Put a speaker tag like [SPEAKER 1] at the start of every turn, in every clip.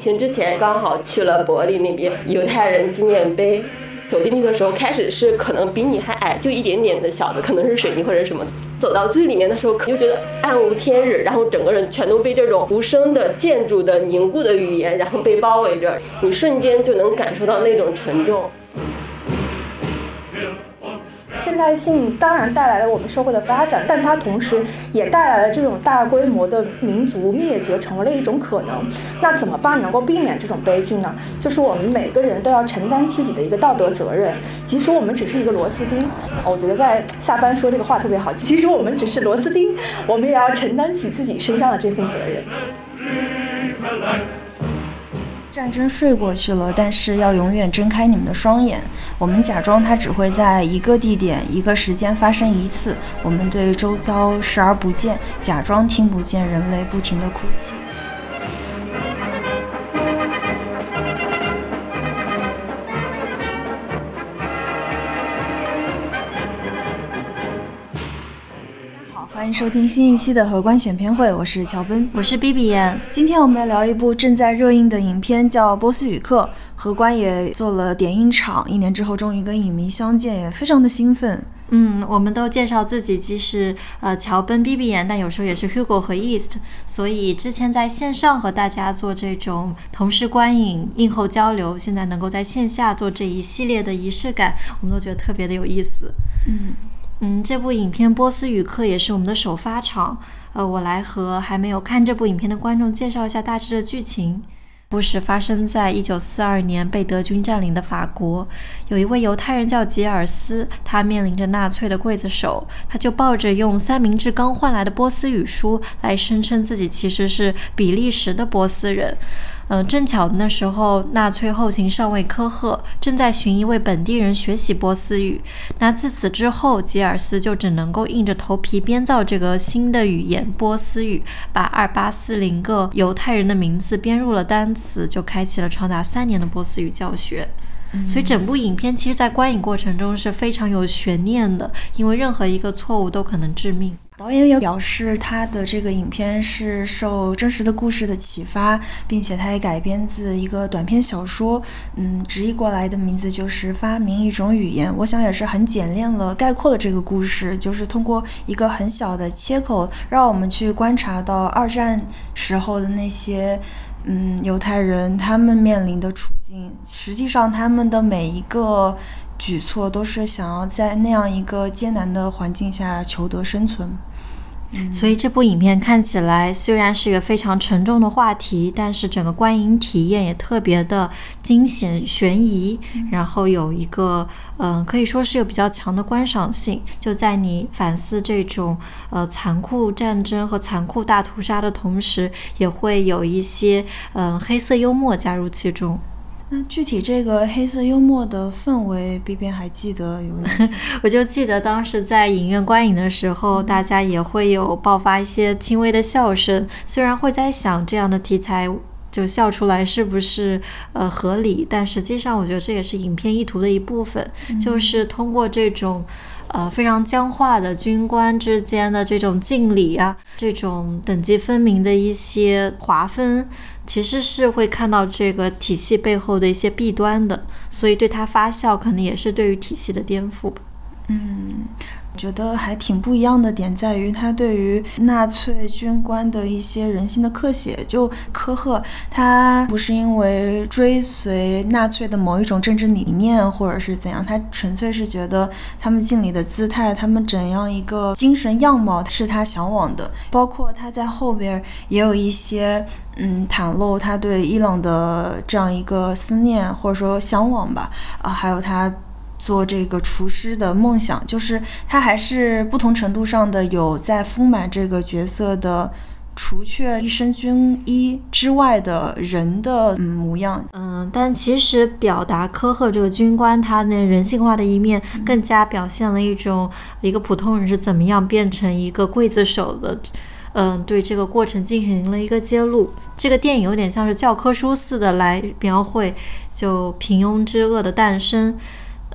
[SPEAKER 1] 情之前刚好去了柏林那边犹太人纪念碑，走进去的时候，开始是可能比你还矮，就一点点的小的，可能是水泥或者什么。走到最里面的时候，可就觉得暗无天日，然后整个人全都被这种无声的建筑的凝固的语言，然后被包围着，你瞬间就能感受到那种沉重。
[SPEAKER 2] 代性当然带来了我们社会的发展，但它同时也带来了这种大规模的民族灭绝，成为了一种可能。那怎么办能够避免这种悲剧呢？就是我们每个人都要承担自己的一个道德责任，即使我们只是一个螺丝钉。我觉得在下班说这个话特别好，其实我们只是螺丝钉，我们也要承担起自己身上的这份责任。
[SPEAKER 3] 战争睡过去了，但是要永远睁开你们的双眼。我们假装它只会在一个地点、一个时间发生一次。我们对周遭视而不见，假装听不见人类不停的哭泣。迎收听新一期的荷官选片会，我是乔奔，
[SPEAKER 4] 我是 B B 眼。
[SPEAKER 3] 今天我们要聊一部正在热映的影片，叫《波斯语课》。荷官也做了点映场，一年之后终于跟影迷相见，也非常的兴奋。
[SPEAKER 4] 嗯，我们都介绍自己，既是呃乔奔 B B 眼，但有时候也是 Hugo 和 East。所以之前在线上和大家做这种同事观影、映后交流，现在能够在线下做这一系列的仪式感，我们都觉得特别的有意思。
[SPEAKER 3] 嗯。
[SPEAKER 4] 嗯，这部影片《波斯语课》也是我们的首发场。呃，我来和还没有看这部影片的观众介绍一下大致的剧情。故事发生在一九四二年被德军占领的法国，有一位犹太人叫吉尔斯，他面临着纳粹的刽子手，他就抱着用三明治刚换来的波斯语书来声称自己其实是比利时的波斯人。嗯，正巧那时候纳粹后勤上尉科赫，正在寻一位本地人学习波斯语。那自此之后，吉尔斯就只能够硬着头皮编造这个新的语言波斯语，把二八四零个犹太人的名字编入了单词，就开启了长达三年的波斯语教学。所以整部影片其实，在观影过程中是非常有悬念的，因为任何一个错误都可能致命。
[SPEAKER 3] 导演也表示，他的这个影片是受真实的故事的启发，并且他也改编自一个短篇小说。嗯，直译过来的名字就是《发明一种语言》。我想也是很简练了概括了这个故事，就是通过一个很小的切口，让我们去观察到二战时候的那些嗯犹太人他们面临的处境。实际上，他们的每一个举措都是想要在那样一个艰难的环境下求得生存。
[SPEAKER 4] 所以这部影片看起来虽然是一个非常沉重的话题，但是整个观影体验也特别的惊险悬疑，然后有一个嗯可以说是有比较强的观赏性，就在你反思这种呃残酷战争和残酷大屠杀的同时，也会有一些嗯黑色幽默加入其中。
[SPEAKER 3] 那具体这个黑色幽默的氛围，B B 还记得有？
[SPEAKER 4] 我就记得当时在影院观影的时候，大家也会有爆发一些轻微的笑声。虽然会在想这样的题材就笑出来是不是呃合理，但实际上我觉得这也是影片意图的一部分，就是通过这种呃非常僵化的军官之间的这种敬礼啊，这种等级分明的一些划分。其实是会看到这个体系背后的一些弊端的，所以对它发酵，可能也是对于体系的颠覆吧。
[SPEAKER 3] 嗯。觉得还挺不一样的点在于，他对于纳粹军官的一些人性的刻写，就科赫，他不是因为追随纳粹的某一种政治理念，或者是怎样，他纯粹是觉得他们敬礼的姿态，他们怎样一个精神样貌是他向往的。包括他在后边也有一些，嗯，袒露他对伊朗的这样一个思念或者说向往吧，啊，还有他。做这个厨师的梦想，就是他还是不同程度上的有在丰满这个角色的。除却一身军衣之外的人的嗯模样。
[SPEAKER 4] 嗯，但其实表达科赫这个军官他那人性化的一面，更加表现了一种一个普通人是怎么样变成一个刽子手的。嗯，对这个过程进行了一个揭露。这个电影有点像是教科书似的来描绘，就平庸之恶的诞生。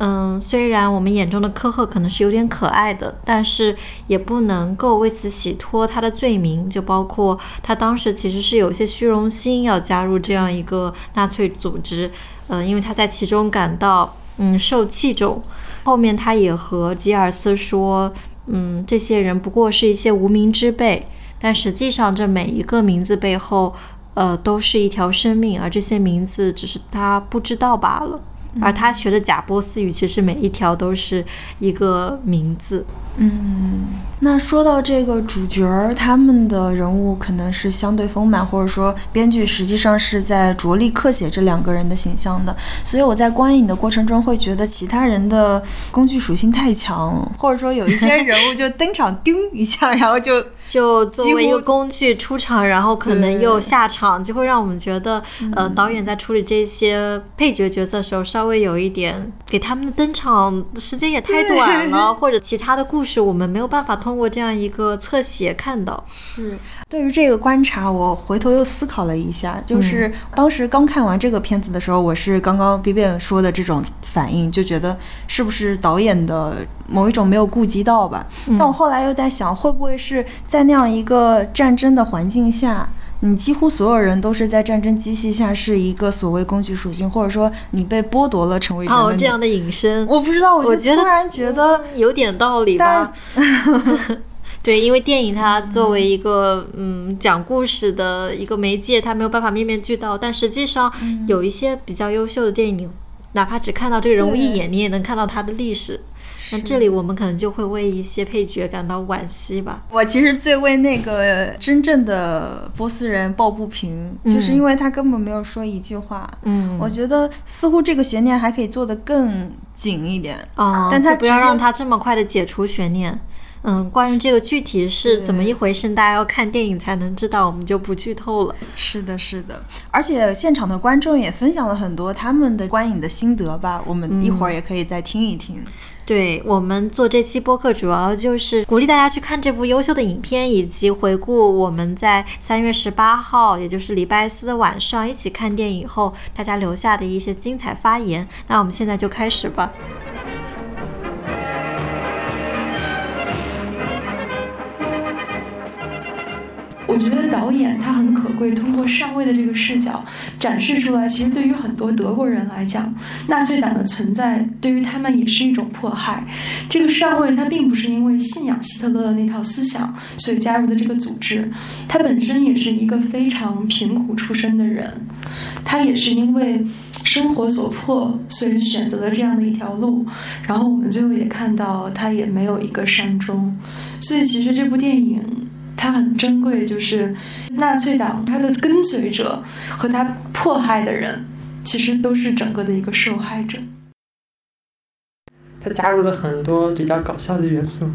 [SPEAKER 4] 嗯，虽然我们眼中的科赫可能是有点可爱的，但是也不能够为此洗脱他的罪名。就包括他当时其实是有些虚荣心，要加入这样一个纳粹组织。嗯，因为他在其中感到嗯受器重。后面他也和吉尔斯说，嗯，这些人不过是一些无名之辈。但实际上，这每一个名字背后，呃，都是一条生命，而这些名字只是他不知道罢了。而他学的假波斯语，其实每一条都是一个名字。
[SPEAKER 3] 嗯，那说到这个主角儿，他们的人物可能是相对丰满，或者说编剧实际上是在着力刻写这两个人的形象的。所以我在观影的过程中会觉得其他人的工具属性太强，或者说有一些人物就登场 叮一下，然后就
[SPEAKER 4] 就作为一个工具出场，然后可能又下场，就会让我们觉得，呃，导演在处理这些配角角色的时候，稍微有一点给他们的登场时间也太短了，或者其他的故。事我们没有办法通过这样一个侧写看到。
[SPEAKER 3] 是对于这个观察，我回头又思考了一下，就是当时刚看完这个片子的时候，我是刚刚 B B 说的这种反应，就觉得是不是导演的某一种没有顾及到吧？但我后来又在想，会不会是在那样一个战争的环境下？你几乎所有人都是在战争机器下是一个所谓工具属性，或者说你被剥夺了成为人
[SPEAKER 4] 哦这样的隐身，
[SPEAKER 3] 我不知道，
[SPEAKER 4] 我
[SPEAKER 3] 突然觉得
[SPEAKER 4] 有点道理吧。对，因为电影它作为一个嗯讲故事的一个媒介，它没有办法面面俱到，但实际上有一些比较优秀的电影，哪怕只看到这个人物一眼，你也能看到他的历史。那这里我们可能就会为一些配角感到惋惜吧。
[SPEAKER 3] 我其实最为那个真正的波斯人抱不平，就是因为他根本没有说一句话。
[SPEAKER 4] 嗯，
[SPEAKER 3] 我觉得似乎这个悬念还可以做得更紧一点
[SPEAKER 4] 啊，
[SPEAKER 3] 但他
[SPEAKER 4] 不要让他这么快的解除悬念。嗯，关于这个具体是怎么一回事，大家要看电影才能知道，我们就不剧透了。
[SPEAKER 3] 是的，是的，而且现场的观众也分享了很多他们的观影的心得吧，我们一会儿也可以再听一听。
[SPEAKER 4] 对我们做这期播客，主要就是鼓励大家去看这部优秀的影片，以及回顾我们在三月十八号，也就是礼拜四的晚上一起看电影后，大家留下的一些精彩发言。那我们现在就开始吧。
[SPEAKER 5] 我觉得导演他很可贵，通过上尉的这个视角展示出来，其实对于很多德国人来讲，纳粹党的存在对于他们也是一种迫害。这个上尉他并不是因为信仰希特勒的那套思想所以加入的这个组织，他本身也是一个非常贫苦出身的人，他也是因为生活所迫，所以选择了这样的一条路。然后我们最后也看到他也没有一个善终，所以其实这部电影。它很珍贵，就是纳粹党它的跟随者和他迫害的人，其实都是整个的一个受害者。
[SPEAKER 6] 他加入了很多比较搞笑的元素，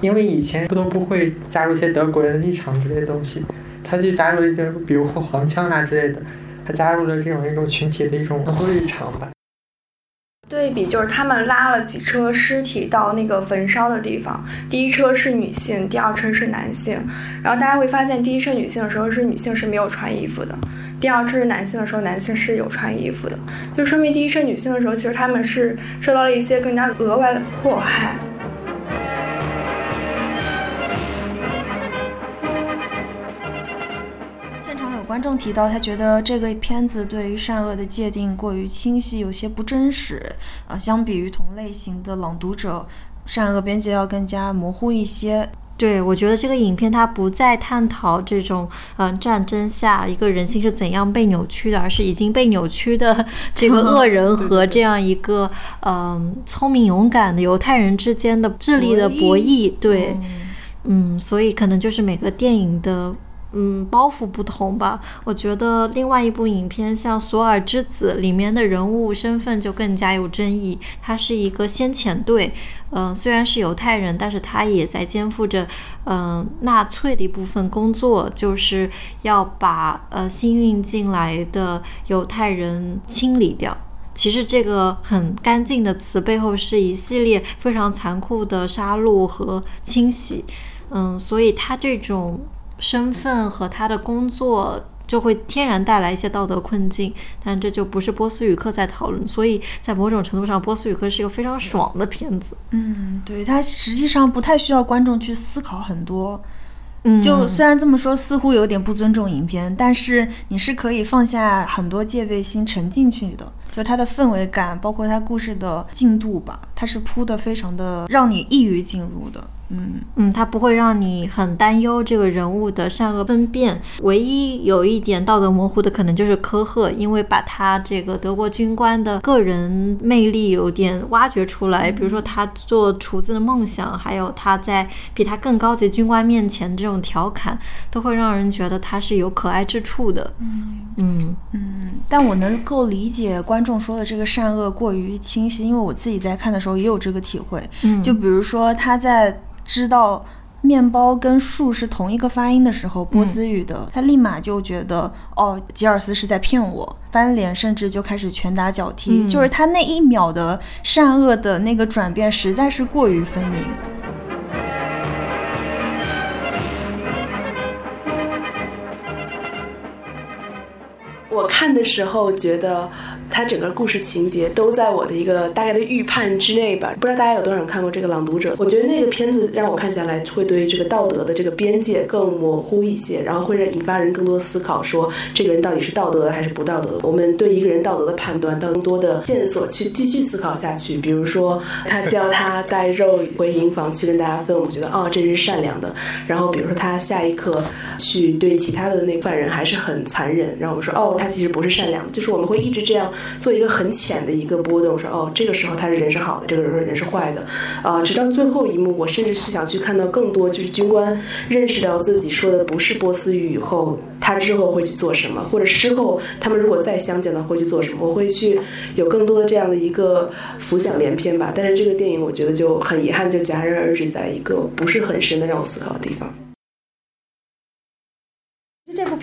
[SPEAKER 6] 因为以前不都不会加入一些德国人的立场之类的东西，他就加入了一些，比如说黄腔啊之类的，他加入了这种一种群体的一种日常吧。
[SPEAKER 7] 对比就是他们拉了几车尸体到那个焚烧的地方，第一车是女性，第二车是男性。然后大家会发现，第一车女性的时候是女性是没有穿衣服的，第二车是男性的时候，男性是有穿衣服的，就说明第一车女性的时候，其实他们是受到了一些更加额外的迫害。
[SPEAKER 3] 观众提到，他觉得这个片子对于善恶的界定过于清晰，有些不真实。呃，相比于同类型的《朗读者》，善恶边界要更加模糊一些。
[SPEAKER 4] 对，我觉得这个影片它不再探讨这种嗯战争下一个人性是怎样被扭曲的，而是已经被扭曲的这个恶人和这样一个嗯聪明勇敢的犹太人之间的智力的博弈。对，嗯，所以可能就是每个电影的。嗯，包袱不同吧。我觉得另外一部影片像《索尔之子》里面的人物身份就更加有争议。他是一个先遣队，嗯，虽然是犹太人，但是他也在肩负着嗯纳粹的一部分工作，就是要把呃新运进来的犹太人清理掉。其实这个很干净的词背后是一系列非常残酷的杀戮和清洗。嗯，所以他这种。身份和他的工作就会天然带来一些道德困境，但这就不是波斯语课在讨论，所以在某种程度上，波斯语课是一个非常爽的片子。
[SPEAKER 3] 嗯，对，它实际上不太需要观众去思考很多。
[SPEAKER 4] 嗯，
[SPEAKER 3] 就虽然这么说，似乎有点不尊重影片，但是你是可以放下很多戒备心，沉进去的。就它的氛围感，包括它故事的进度吧，它是铺的非常的让你易于进入的。嗯
[SPEAKER 4] 嗯，它不会让你很担忧这个人物的善恶分辨。唯一有一点道德模糊的，可能就是科赫，因为把他这个德国军官的个人魅力有点挖掘出来。比如说他做厨子的梦想，还有他在比他更高级军官面前这种调侃，都会让人觉得他是有可爱之处的。
[SPEAKER 3] 嗯嗯嗯，但我能够理解观众说的这个善恶过于清晰，因为我自己在看的时候也有这个体会。
[SPEAKER 4] 嗯，
[SPEAKER 3] 就比如说他在。知道面包跟树是同一个发音的时候，波斯语的，他立马就觉得哦，吉尔斯是在骗我，翻脸，甚至就开始拳打脚踢。就是他那一秒的善恶的那个转变，实在是过于分明。
[SPEAKER 1] 我看的时候觉得。它整个故事情节都在我的一个大概的预判之内吧。不知道大家有多少人看过这个《朗读者》？我觉得那个片子让我看下来会对这个道德的这个边界更模糊一些，然后会让引发人更多思考，说这个人到底是道德的还是不道德的？我们对一个人道德的判断，到更多的线索去继续思考下去。比如说他教他带肉回营房去跟大家分，我觉得哦，这是善良的。然后比如说他下一刻去对其他的那犯人还是很残忍，然后我说哦，他其实不是善良。就是我们会一直这样。做一个很浅的一个波动，说哦，这个时候他是人是好的，这个人说人是坏的，啊，直到最后一幕，我甚至是想去看到更多，就是军官认识到自己说的不是波斯语以后，他之后会去做什么，或者之后他们如果再相见了会去做什么，我会去有更多的这样的一个浮想联翩吧。但是这个电影我觉得就很遗憾，就戛然而止在一个不是很深的让我思考的地方。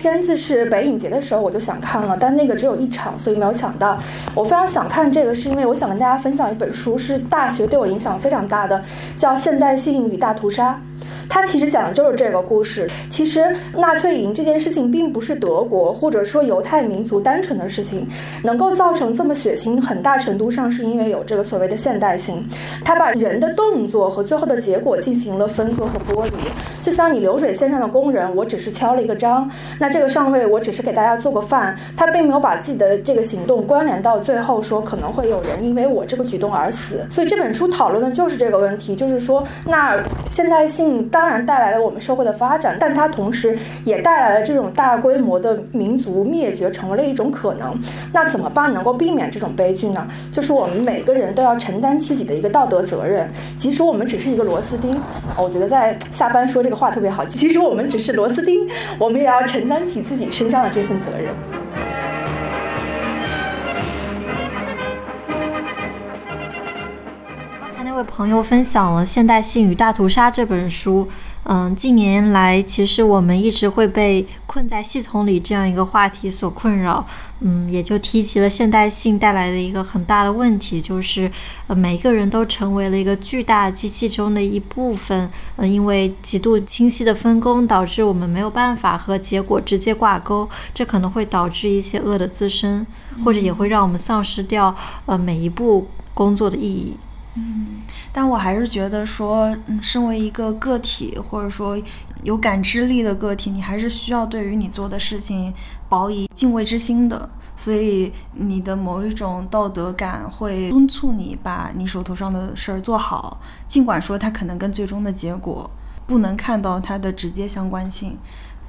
[SPEAKER 2] 片子是北影节的时候我就想看了，但那个只有一场，所以没有抢到。我非常想看这个，是因为我想跟大家分享一本书，是大学对我影响非常大的，叫《现代性与大屠杀》。他其实讲的就是这个故事。其实纳粹营这件事情并不是德国或者说犹太民族单纯的事情，能够造成这么血腥，很大程度上是因为有这个所谓的现代性。他把人的动作和最后的结果进行了分割和剥离。就像你流水线上的工人，我只是敲了一个章，那这个上尉我只是给大家做个饭，他并没有把自己的这个行动关联到最后，说可能会有人因为我这个举动而死。所以这本书讨论的就是这个问题，就是说那现代性。当然带来了我们社会的发展，但它同时也带来了这种大规模的民族灭绝，成为了一种可能。那怎么办能够避免这种悲剧呢？就是我们每个人都要承担自己的一个道德责任，即使我们只是一个螺丝钉。我觉得在下班说这个话特别好，即使我们只是螺丝钉，我们也要承担起自己身上的这份责任。
[SPEAKER 4] 位朋友分享了《现代性与大屠杀》这本书。嗯，近年来，其实我们一直会被困在系统里这样一个话题所困扰。嗯，也就提及了现代性带来的一个很大的问题，就是呃，每个人都成为了一个巨大机器中的一部分。呃，因为极度清晰的分工，导致我们没有办法和结果直接挂钩，这可能会导致一些恶的滋生，或者也会让我们丧失掉呃每一步工作的意义。
[SPEAKER 3] 嗯，但我还是觉得说，嗯，身为一个个体，或者说有感知力的个体，你还是需要对于你做的事情保以敬畏之心的。所以，你的某一种道德感会敦促你把你手头上的事儿做好，尽管说它可能跟最终的结果不能看到它的直接相关性。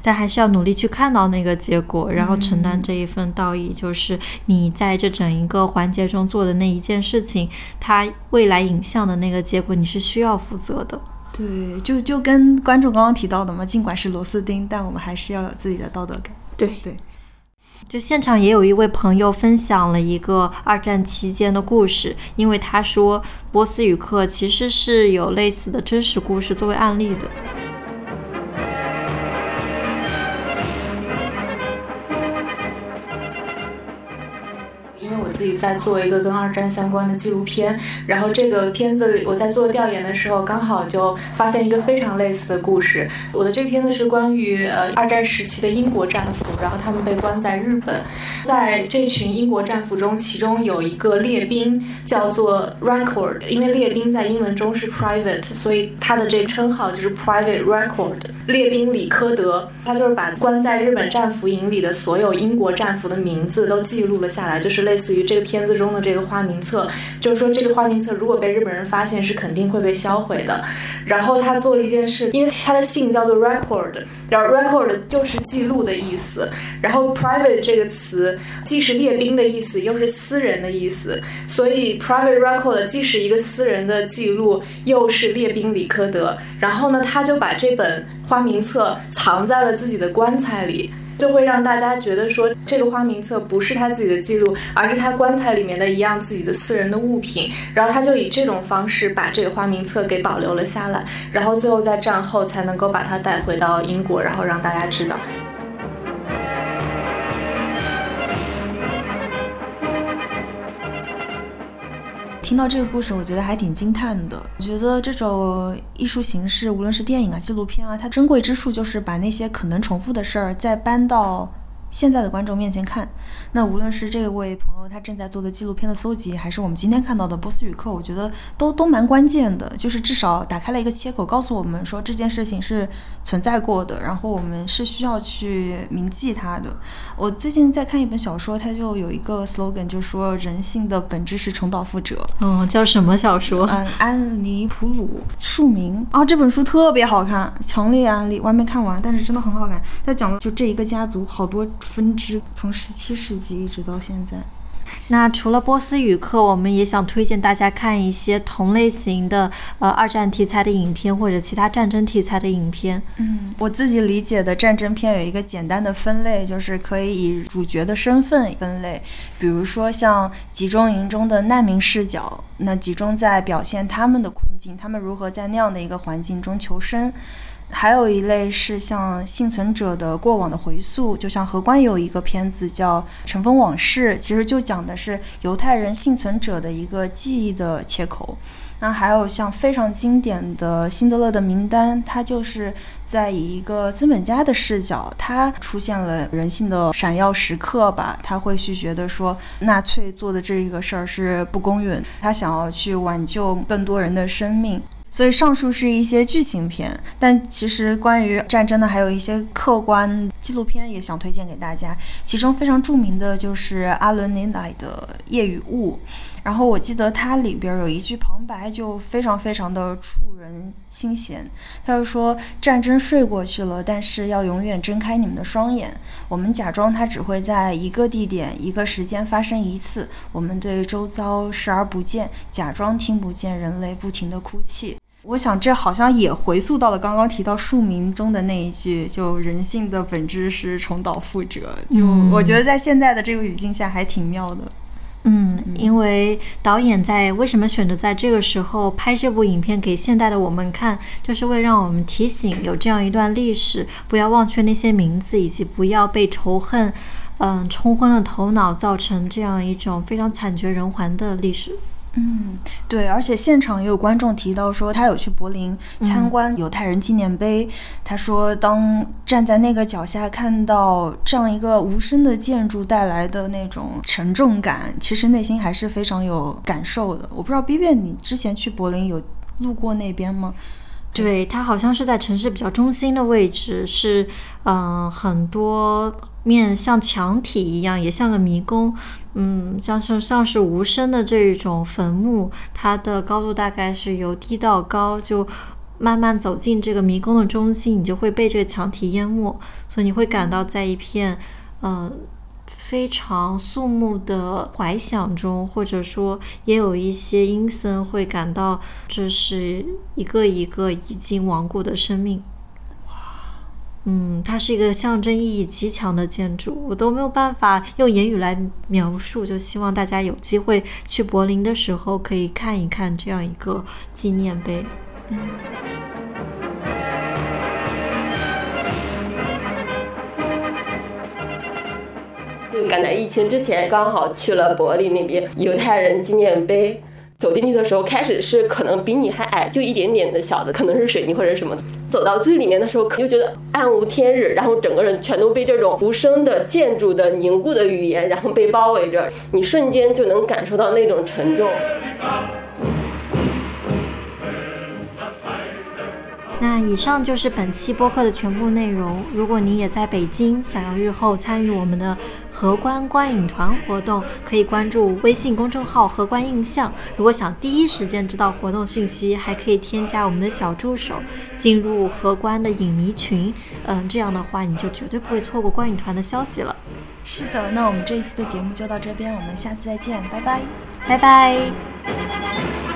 [SPEAKER 4] 但还是要努力去看到那个结果，然后承担这一份道义，就是你在这整一个环节中做的那一件事情，它未来影像的那个结果，你是需要负责的。
[SPEAKER 3] 对，就就跟观众刚刚提到的嘛，尽管是螺丝钉，但我们还是要有自己的道德感。
[SPEAKER 4] 对
[SPEAKER 3] 对。
[SPEAKER 4] 就现场也有一位朋友分享了一个二战期间的故事，因为他说波斯语课其实是有类似的真实故事作为案例的。
[SPEAKER 8] 因为我自己在做一个跟二战相关的纪录片，然后这个片子我在做调研的时候，刚好就发现一个非常类似的故事。我的这个片子是关于呃二战时期的英国战俘，然后他们被关在日本，在这群英国战俘中，其中有一个列兵叫做 Record，因为列兵在英文中是 private，所以他的这个称号就是 Private Record。列兵里科德，他就是把关在日本战俘营里的所有英国战俘的名字都记录了下来，就是类类似于。这个片子中的这个花名册，就是说这个花名册如果被日本人发现，是肯定会被销毁的。然后他做了一件事，因为他的姓叫做 record，然后 record 就是记录的意思。然后 private 这个词既是列兵的意思，又是私人的意思，所以 private record 既是一个私人的记录，又是列兵李科德。然后呢，他就把这本花名册藏在了自己的棺材里。就会让大家觉得说，这个花名册不是他自己的记录，而是他棺材里面的一样自己的私人的物品。然后他就以这种方式把这个花名册给保留了下来，然后最后在战后才能够把它带回到英国，然后让大家知道。
[SPEAKER 3] 听到这个故事，我觉得还挺惊叹的。我觉得这种艺术形式，无论是电影啊、纪录片啊，它珍贵之处就是把那些可能重复的事儿再搬到。现在的观众面前看，那无论是这位朋友他正在做的纪录片的搜集，还是我们今天看到的波斯语课，我觉得都都蛮关键的，就是至少打开了一个切口，告诉我们说这件事情是存在过的，然后我们是需要去铭记它的。我最近在看一本小说，它就有一个 slogan，就说人性的本质是重蹈覆辙。
[SPEAKER 4] 嗯，叫什么小说？
[SPEAKER 3] 嗯，安妮普鲁庶民啊，这本书特别好看，强烈安利。我还没看完，但是真的很好看。它讲了就这一个家族好多。分支从十七世纪一直到现在。
[SPEAKER 4] 那除了波斯语课，我们也想推荐大家看一些同类型的呃二战题材的影片或者其他战争题材的影片。
[SPEAKER 3] 嗯，我自己理解的战争片有一个简单的分类，就是可以以主角的身份分类，比如说像集中营中的难民视角，那集中在表现他们的困境，他们如何在那样的一个环境中求生。还有一类是像幸存者的过往的回溯，就像荷官有一个片子叫《尘封往事》，其实就讲的是犹太人幸存者的一个记忆的切口。那还有像非常经典的《辛德勒的名单》，它就是在以一个资本家的视角，他出现了人性的闪耀时刻吧。他会去觉得说，纳粹做的这一个事儿是不公允，他想要去挽救更多人的生命。所以上述是一些剧情片，但其实关于战争的还有一些客观纪录片也想推荐给大家。其中非常著名的就是阿伦·尼奈的《夜与雾》，然后我记得它里边有一句旁白就非常非常的触人心弦，他就说：“战争睡过去了，但是要永远睁开你们的双眼。我们假装它只会在一个地点、一个时间发生一次。我们对周遭视而不见，假装听不见人类不停的哭泣。”我想，这好像也回溯到了刚刚提到庶民中的那一句，就人性的本质是重蹈覆辙。就我觉得，在现在的这个语境下，还挺妙的。
[SPEAKER 4] 嗯，因为导演在为什么选择在这个时候拍这部影片给现代的我们看，就是为让我们提醒有这样一段历史，不要忘却那些名字，以及不要被仇恨，嗯，冲昏了头脑，造成这样一种非常惨绝人寰的历史。
[SPEAKER 3] 嗯，对，而且现场也有观众提到说，他有去柏林参观犹太人纪念碑。他说，当站在那个脚下，看到这样一个无声的建筑带来的那种沉重感，其实内心还是非常有感受的。我不知道 B B，你之前去柏林有路过那边吗？
[SPEAKER 4] 对，它好像是在城市比较中心的位置，是嗯，很多面像墙体一样，也像个迷宫。嗯，像是像是无声的这种坟墓，它的高度大概是由低到高，就慢慢走进这个迷宫的中心，你就会被这个墙体淹没，所以你会感到在一片，呃，非常肃穆的怀想中，或者说也有一些阴森，会感到这是一个一个已经亡故的生命。嗯，它是一个象征意义极强的建筑，我都没有办法用言语来描述。就希望大家有机会去柏林的时候，可以看一看这样一个纪念碑。嗯。
[SPEAKER 9] 就赶在疫情之前，刚好去了柏林那边犹太人纪念碑。走进去的时候，开始是可能比你还矮，就一点点的小的，可能是水泥或者什么。走到最里面的时候，可就觉得暗无天日，然后整个人全都被这种无声的建筑的凝固的语言，然后被包围着，你瞬间就能感受到那种沉重。
[SPEAKER 4] 那以上就是本期播客的全部内容。如果你也在北京，想要日后参与我们的荷官观影团活动，可以关注微信公众号“荷官印象”。如果想第一时间知道活动讯息，还可以添加我们的小助手，进入荷官的影迷群。嗯，这样的话你就绝对不会错过观影团的消息了。
[SPEAKER 3] 是的，那我们这一次的节目就到这边，我们下次再见，拜拜，
[SPEAKER 4] 拜拜。